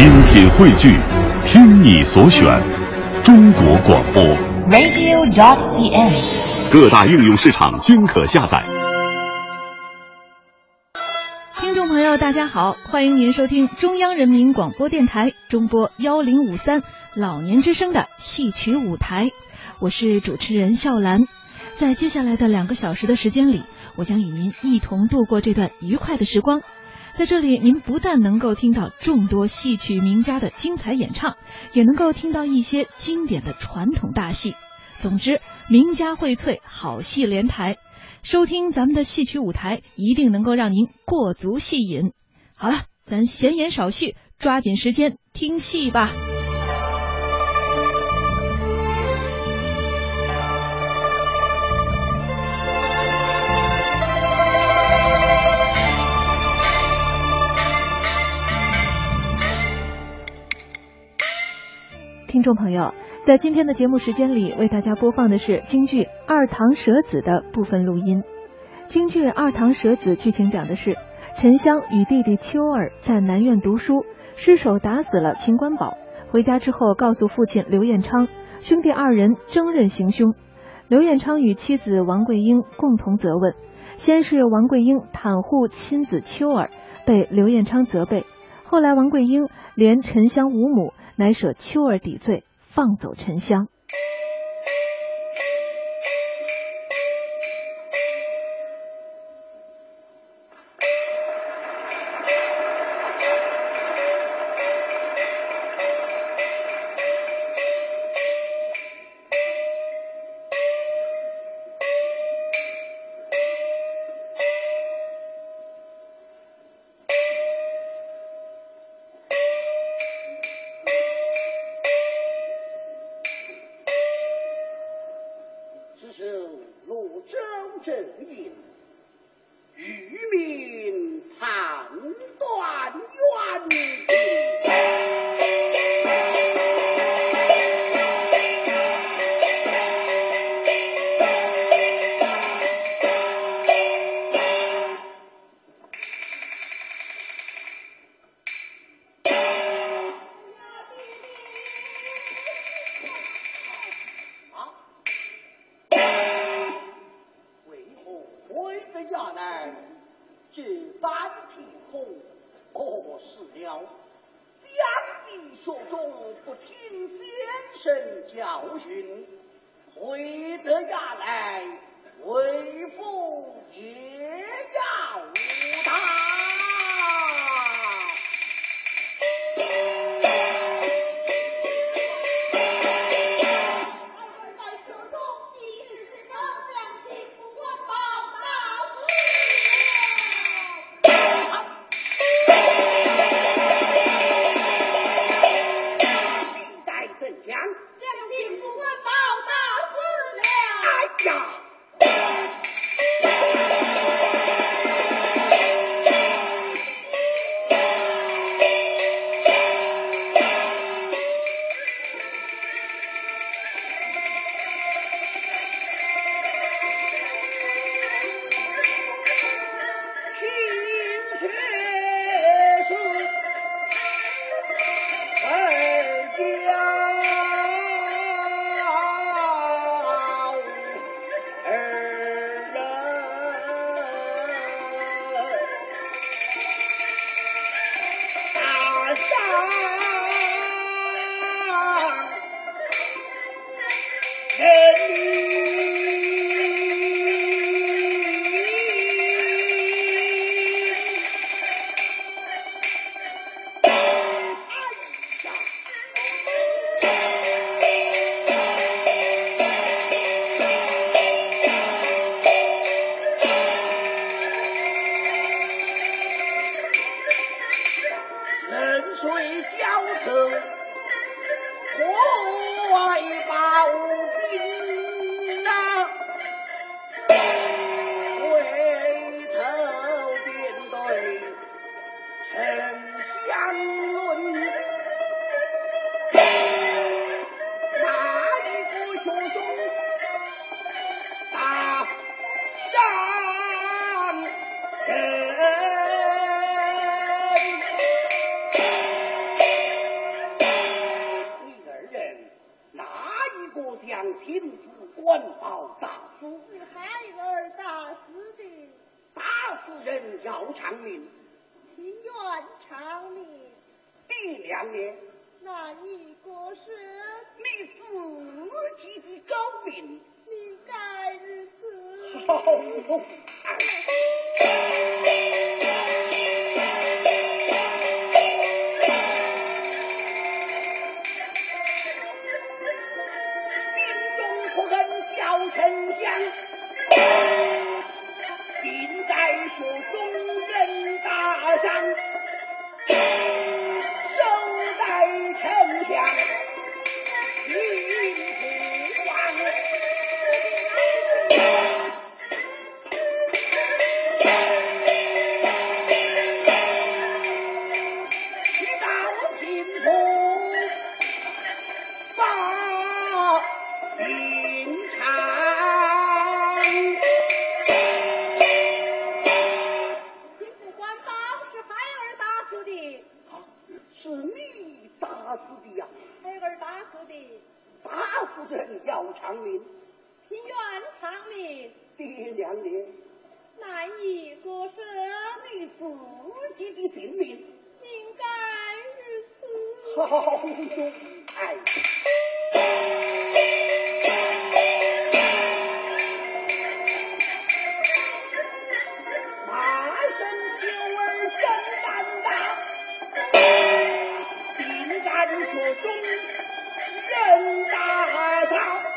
精品汇聚，听你所选，中国广播。radio.cn。各大应用市场均可下载。听众朋友，大家好，欢迎您收听中央人民广播电台中波幺零五三老年之声的戏曲舞台，我是主持人笑兰。在接下来的两个小时的时间里，我将与您一同度过这段愉快的时光。在这里，您不但能够听到众多戏曲名家的精彩演唱，也能够听到一些经典的传统大戏。总之，名家荟萃，好戏连台。收听咱们的戏曲舞台，一定能够让您过足戏瘾。好了，咱闲言少叙，抓紧时间听戏吧。听众朋友，在今天的节目时间里，为大家播放的是京剧《二堂舍子》的部分录音。京剧《二堂舍子》剧情讲的是沉香与弟弟秋儿在南院读书，失手打死了秦官宝。回家之后，告诉父亲刘彦昌，兄弟二人争任行凶。刘彦昌与妻子王桂英共同责问，先是王桂英袒护亲子秋儿，被刘彦昌责备；后来王桂英连沉香五母。乃舍秋儿抵罪，放走沉香。呀。向贫妇官报大夫，是孩儿打死的。打死人要偿命，情愿偿命。第两年，那一个是？你自己的高明，你该如丞相近在书中任大将朕朝中六大曹。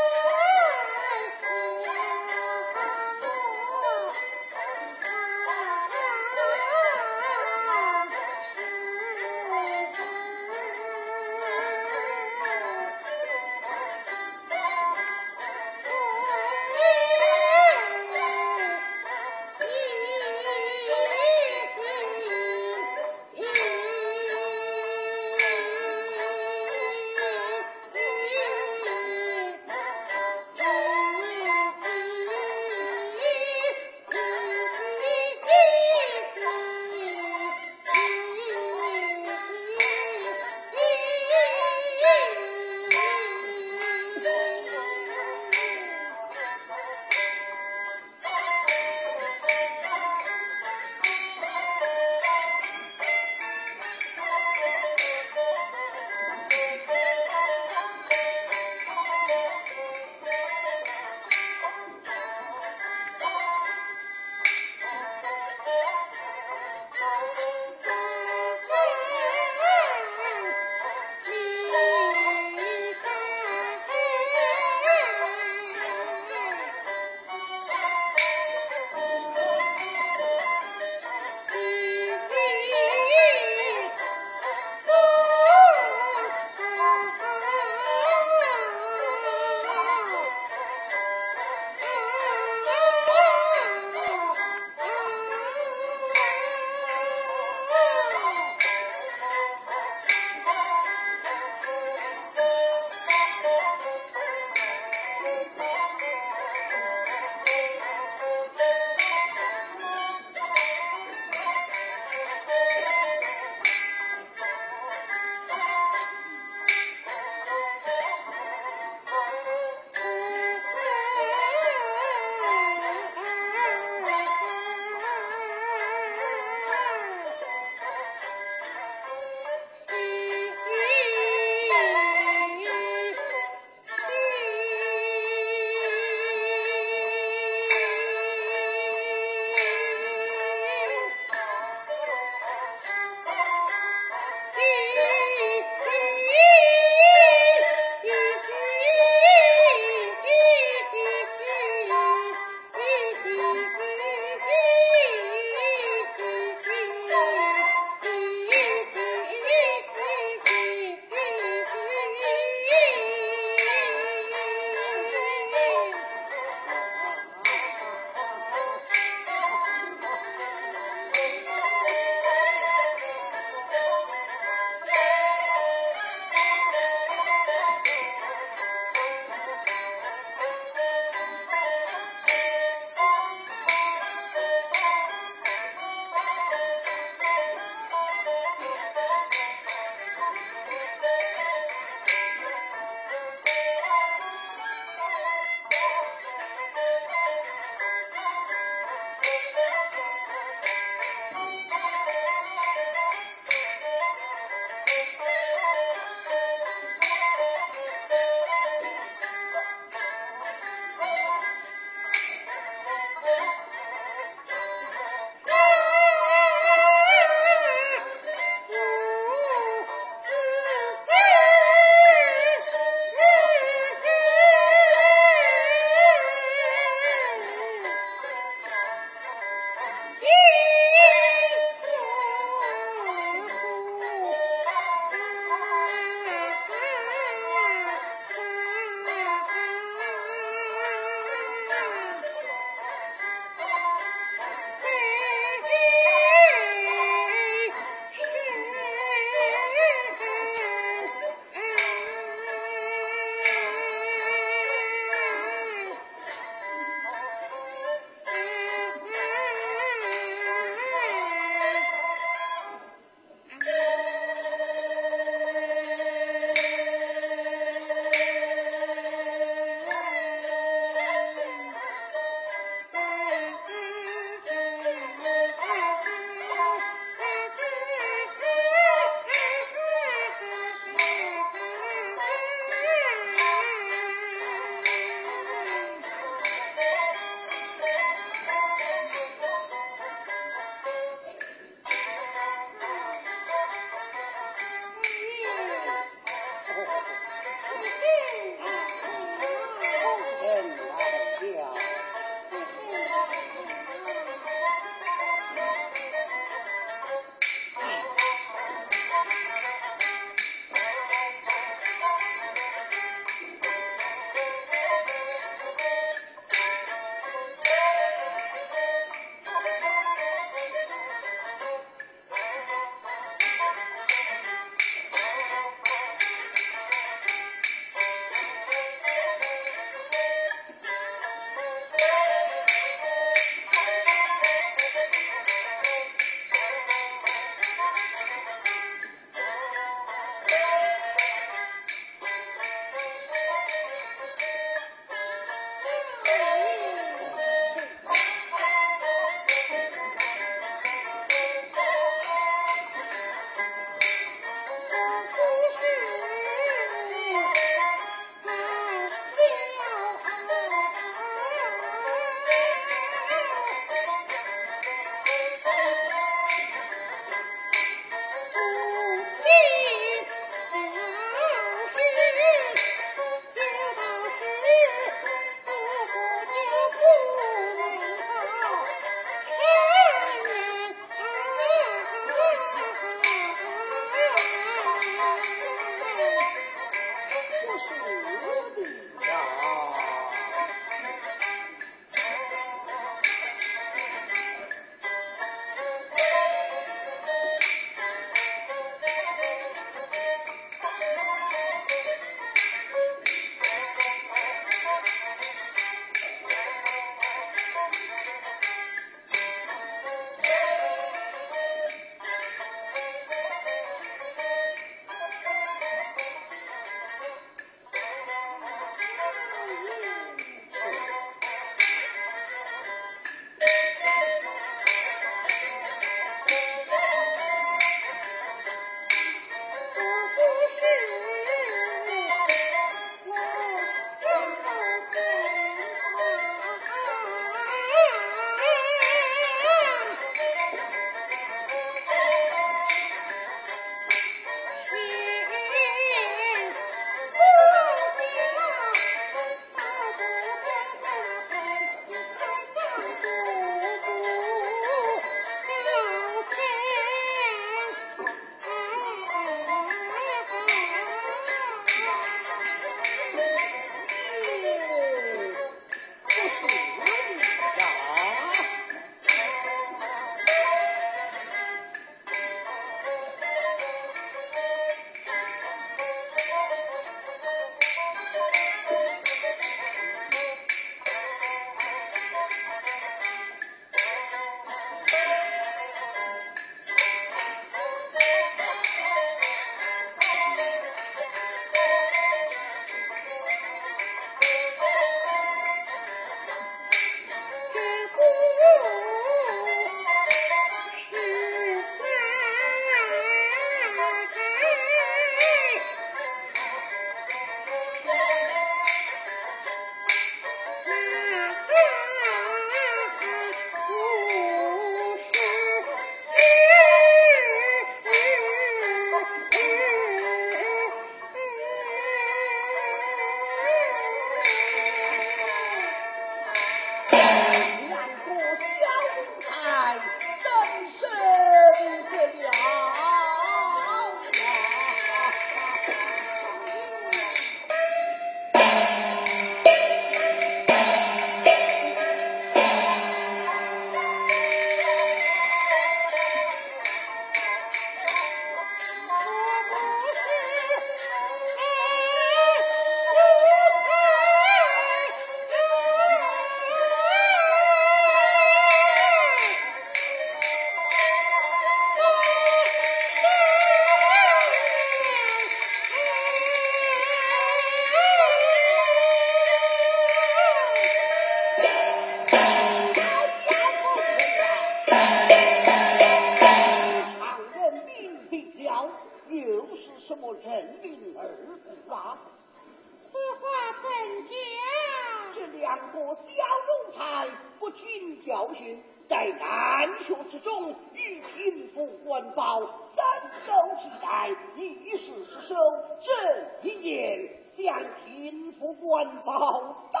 一时失手，这一言将贫富官保打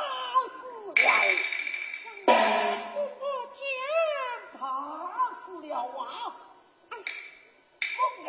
死了。此话讲？打死了啊！哎，疯人！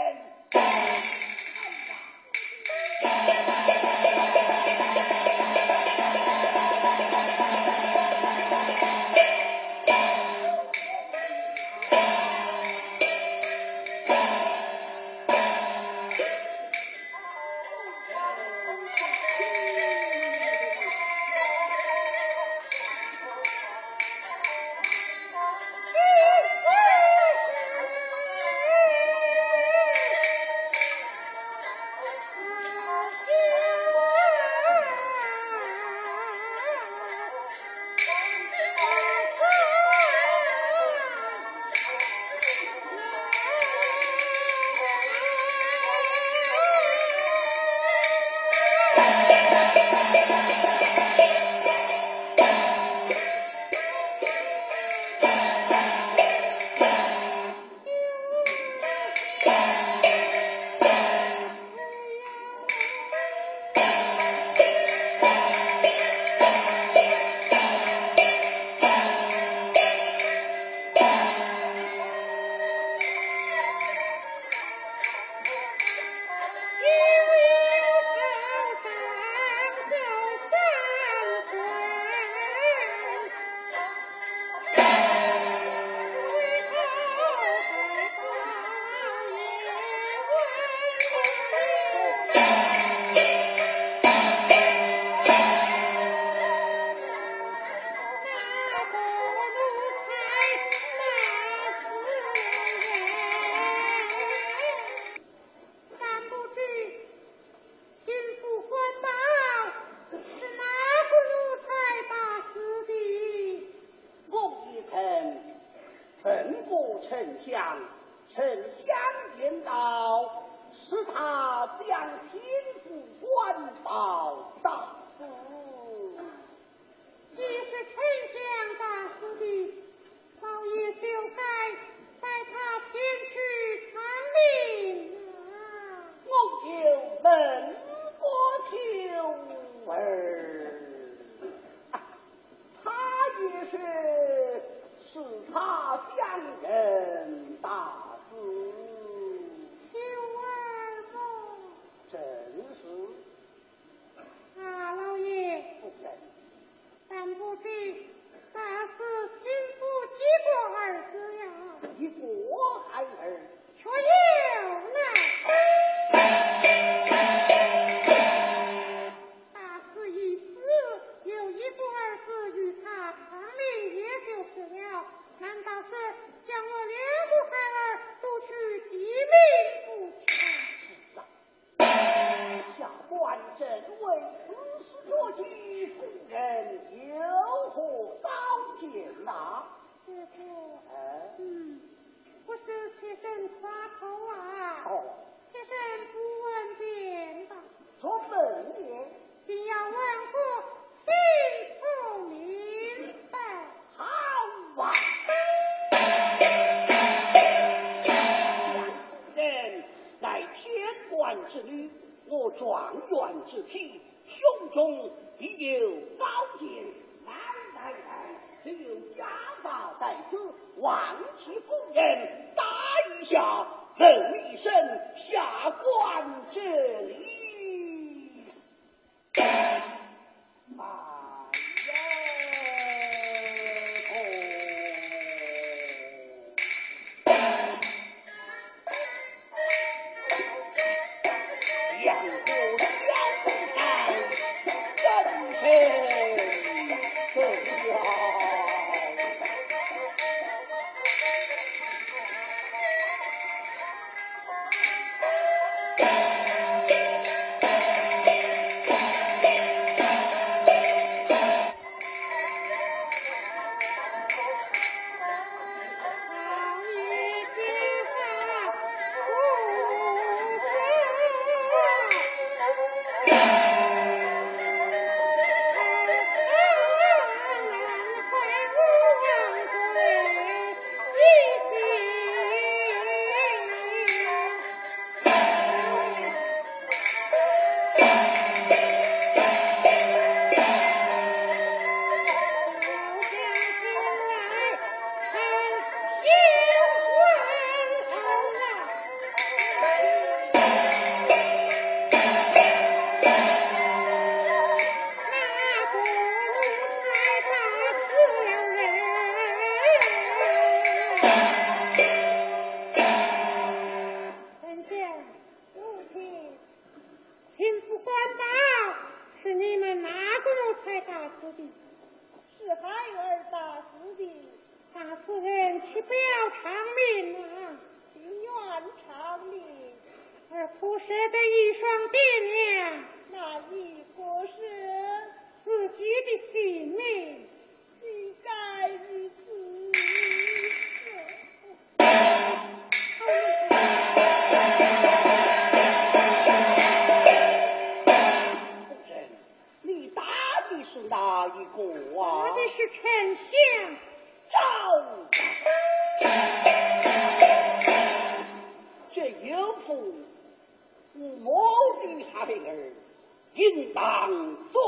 应当做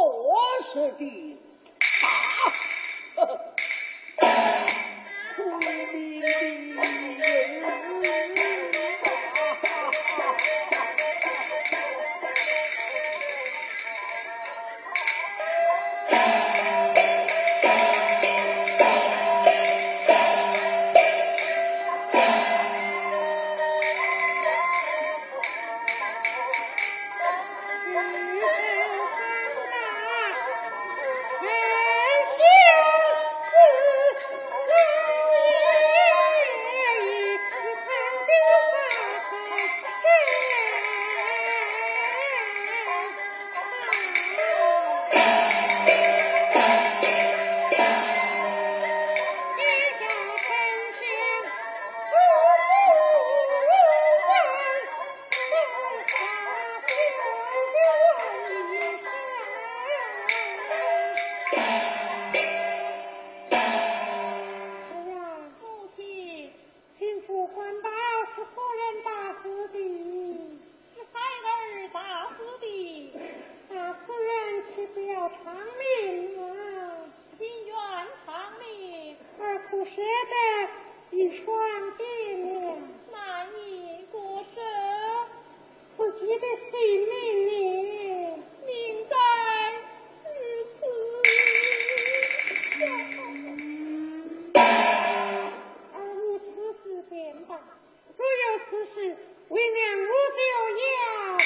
事的他，苦命的人。为娘我就要相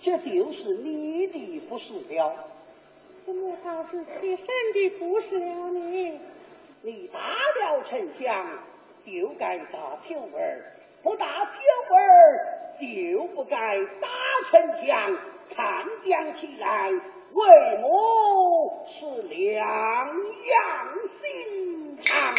这就是你的不是了。我倒是替身的不是了你。你打了丞相就该打平儿不打平儿就不该打丞相看将起来为母是两样心肠。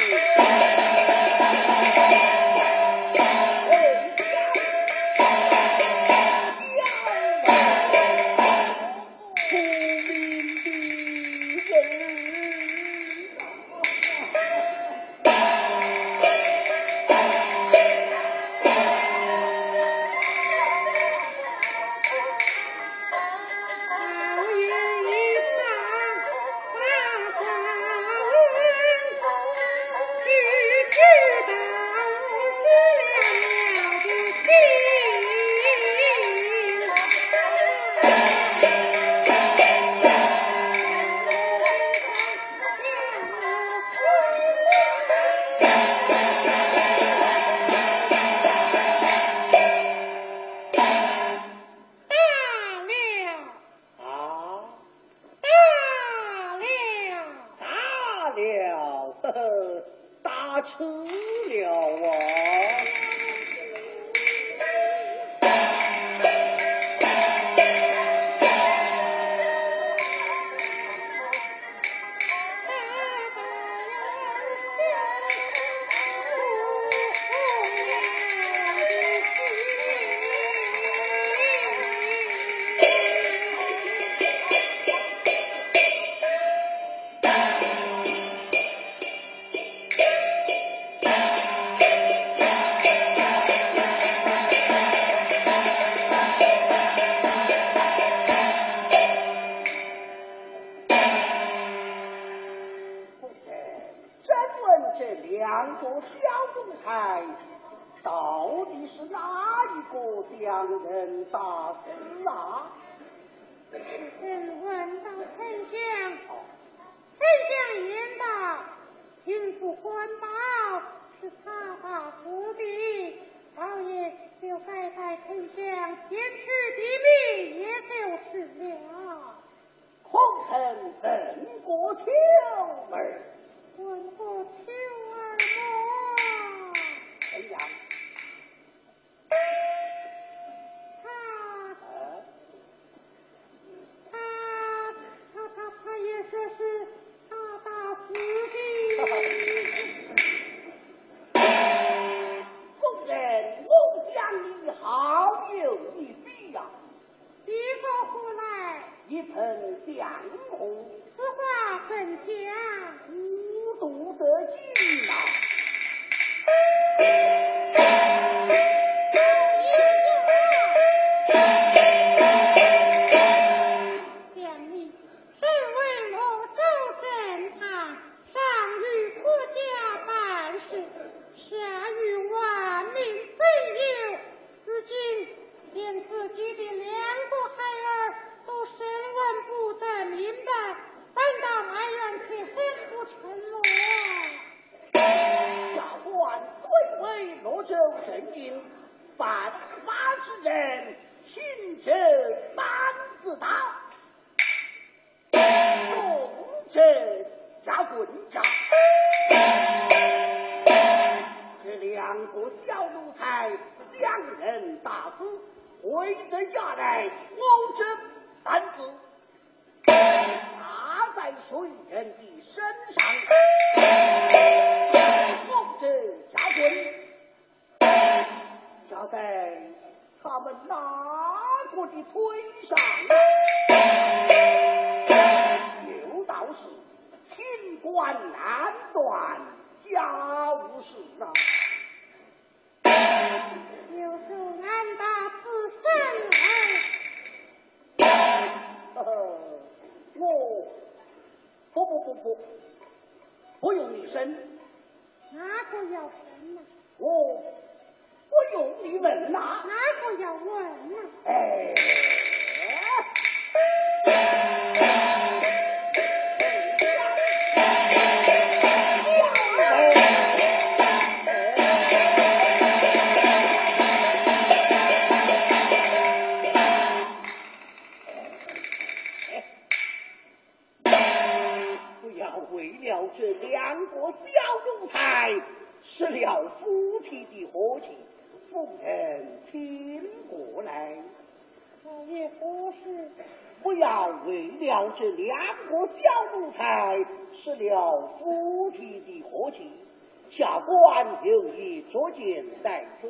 有意作践在此。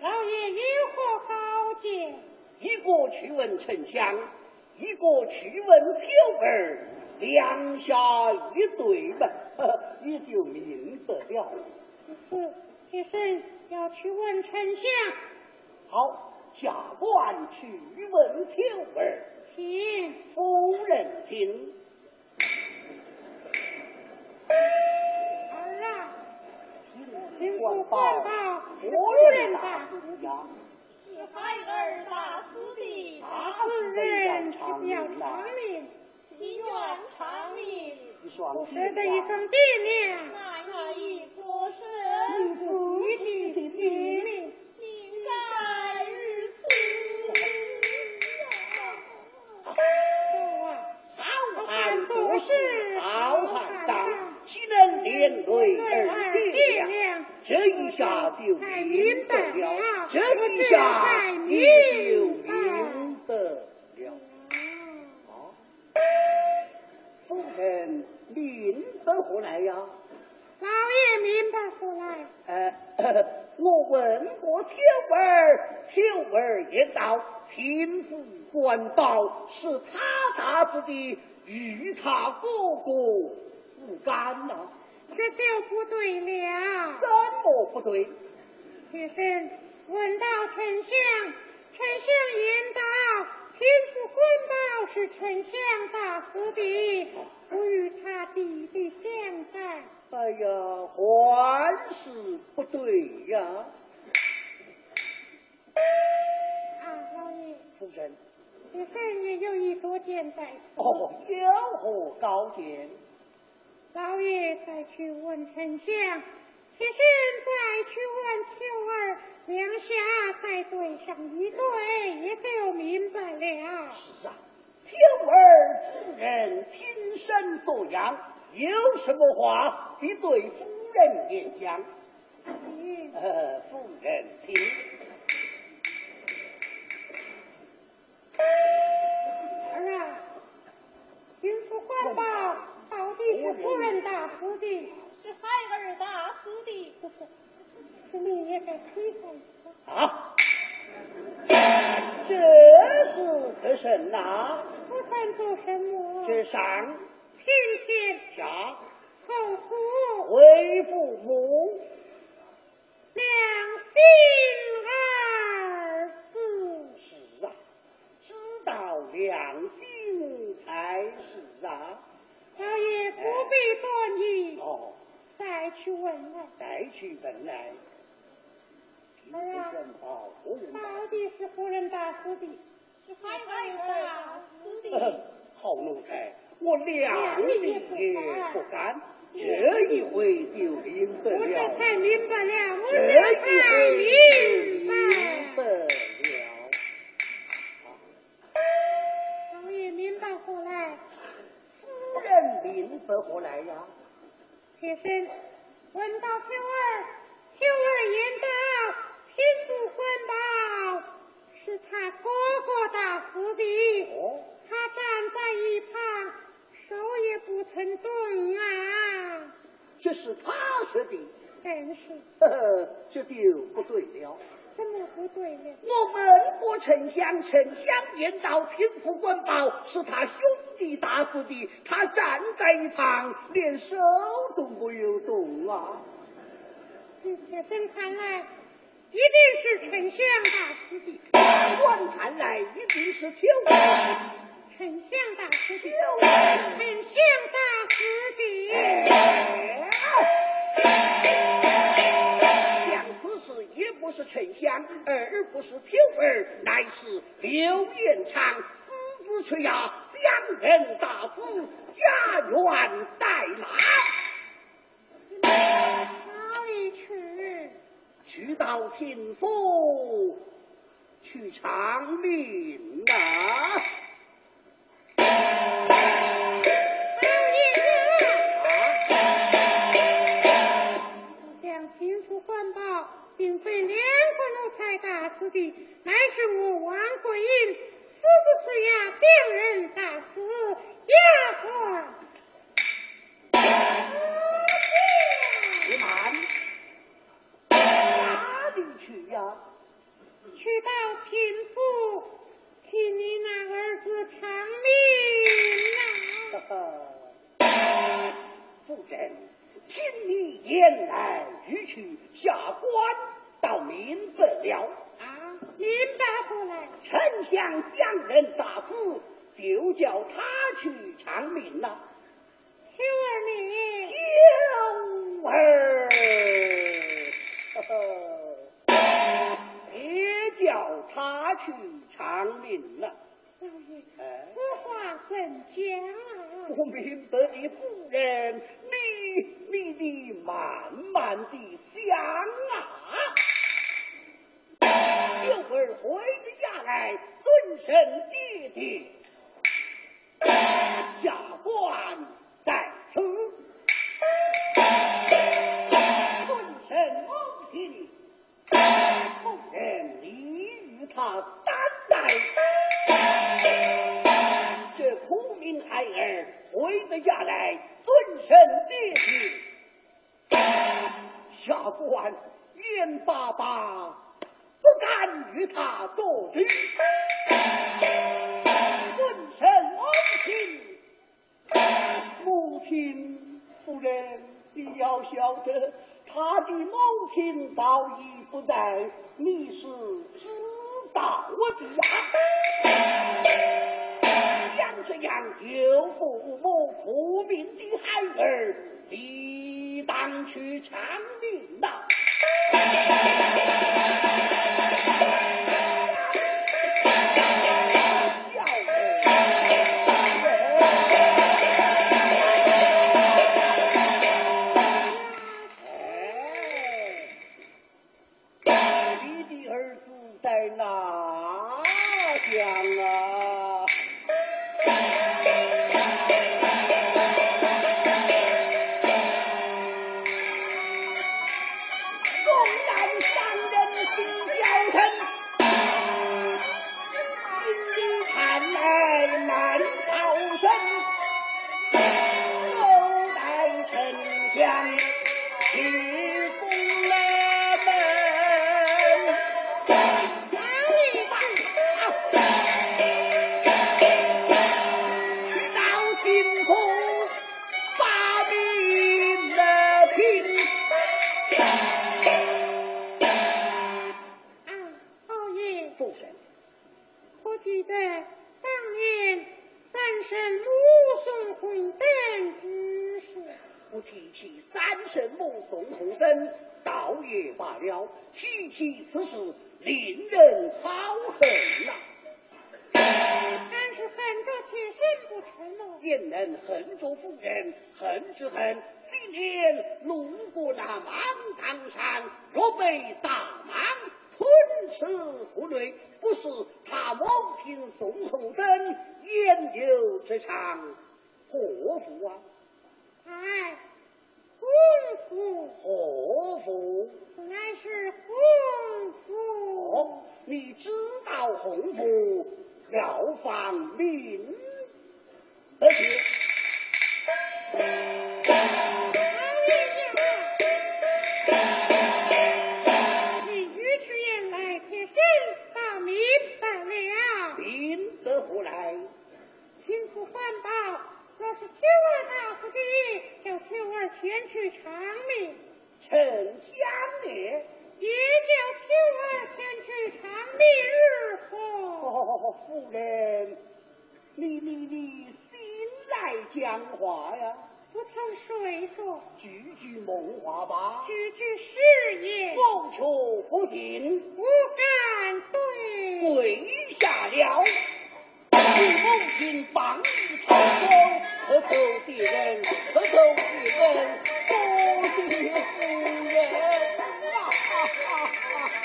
老爷有何高见？一个去问丞相，一个去问秋儿，两下一对嘛，呵 呵也就明白了。是妾身要去问丞相，好，下官去问秋儿，请夫人听。儿啊，听官官报，报夫夫人大人大死呀！是孩儿打死的，大夫死人要长命长！命，祈愿长命。一双舍得一双爹娘，那一个你身，自己的爹命。命在于此。父啊，好汉做事好汉当，岂能连累儿爹娘？这一下就明白了，这一下也就明白了。啊，夫人明白何来呀？老爷明白过来，呃，我问过秋儿，秋儿也道亲父官报是他大子的，与他哥哥无干呐、这就不对了。怎么不对？妾身问到丞相，丞相言道，亲父官报是丞相大死的，不与他弟弟相干。哎呀，还是不对呀，啊，老爷，夫人。妾身也有一多见在此。哦，有何高见？老爷再去问丞相，妾身再去问秋儿，两下再对上一对，也就明白了。是啊，秋儿之人亲生所养，有什么话你对夫人也讲。嗯呃，夫人听。儿啊，贫妇官报到底是夫人打死的，是孩儿打死的。是，你也该推翻啊，这是可神呐？我算做什么？这上天天下后父为父母，两心二字，是啊，知道良心才是啊。老爷不必多疑，哦，再去问问，来。到底是夫人大师的。是。好奴才，我两米也不敢，这一回就明白我这了。才明白了，我这才回明白白。了。老爷明白过来，夫人明白过来呀？妾身闻到秋儿，秋儿言道，贫妇官报是他哥哥打死的，哦，他站在一旁，手也不曾动啊，这是他说的，真是呵呵，这就不对了。怎么不对了？我问过丞相，丞相言道天府官报是他兄弟打死的，他站在一旁，连手都没有动啊。据妾身看来，一定是丞相大师的，官看来一定是秋儿。丞相大师的，秋儿丞相大师的。相此事也不是丞相，而不是秋儿，乃是刘元昌私自去呀，将人大死，家园待拿。到秦府去偿命啊！向秦府官报，并非两个奴才打死的，乃是我王桂英私自去呀，病人打死丫鬟。去呀？去到秦府，替你那儿子偿命呐、夫人，听你言来语去，下官倒明白了。啊，明白过来。丞相将人打死，就叫他去偿命了。秋儿你，秋儿，呵呵，别叫他去偿命了。老爷，哎此话怎讲啊？不明白的夫人，你你得慢慢的想啊。秋儿回家来，尊神爹爹，下官在此。他担待。这苦命孩儿回得家来，尊神爹爹，下官眼巴巴不敢与他作对。尊神母亲，母亲夫人，你要晓得，他的母亲早已不在，你是知道的呀。像这样有父母父命的孩儿，理当去偿命呐。三圣母宋红灯，倒也罢了；提起此事，令人好恨呐。但是恨着妾身不成喽。焉能恨着夫人？恨之恨，今天路过那芒砀山，若被大蟒吞吃腹内，不是他母亲宋红灯言有这场祸福啊！哎，功夫，祸福乃是洪福。哦，你知道洪福要放命而若是秋儿打死的，叫秋儿前去偿命；丞相也。也叫秋儿前去偿命如何？哦，夫人，你你你醒来讲话呀？不曾睡着，句句梦话吧？句句誓言，谋求不尽，不敢对。跪下了。你母亲放你逃走，可头别人，可头别人，多谢夫人啊！众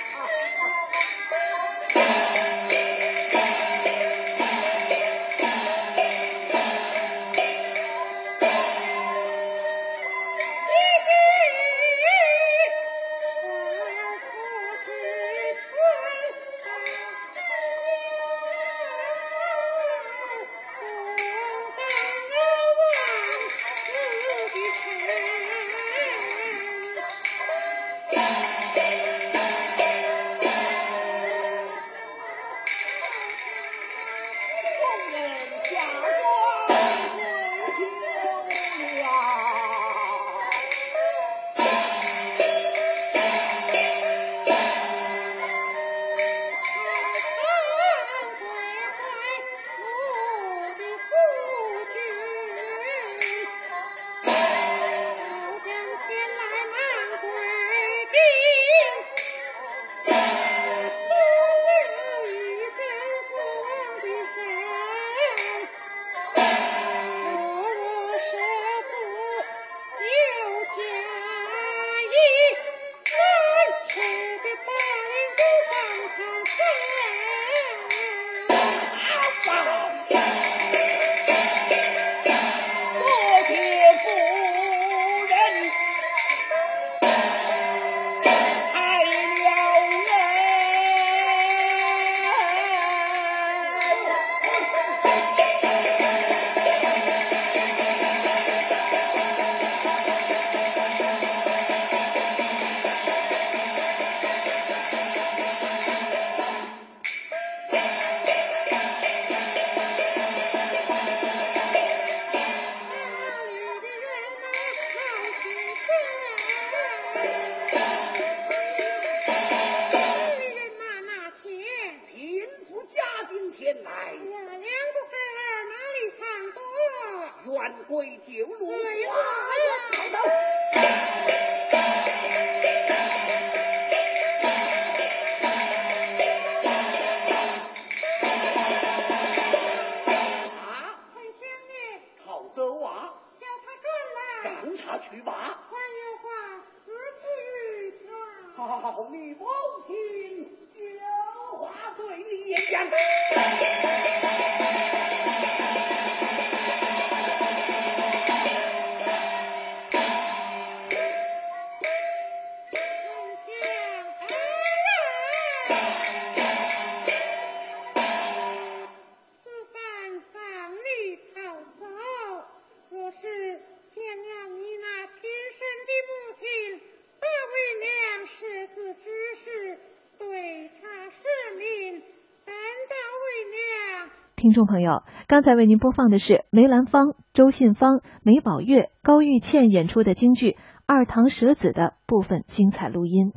听众朋友，刚才为您播放的是梅兰芳、周信芳、梅宝月、高玉倩演出的京剧《二堂舍子》的部分精彩录音。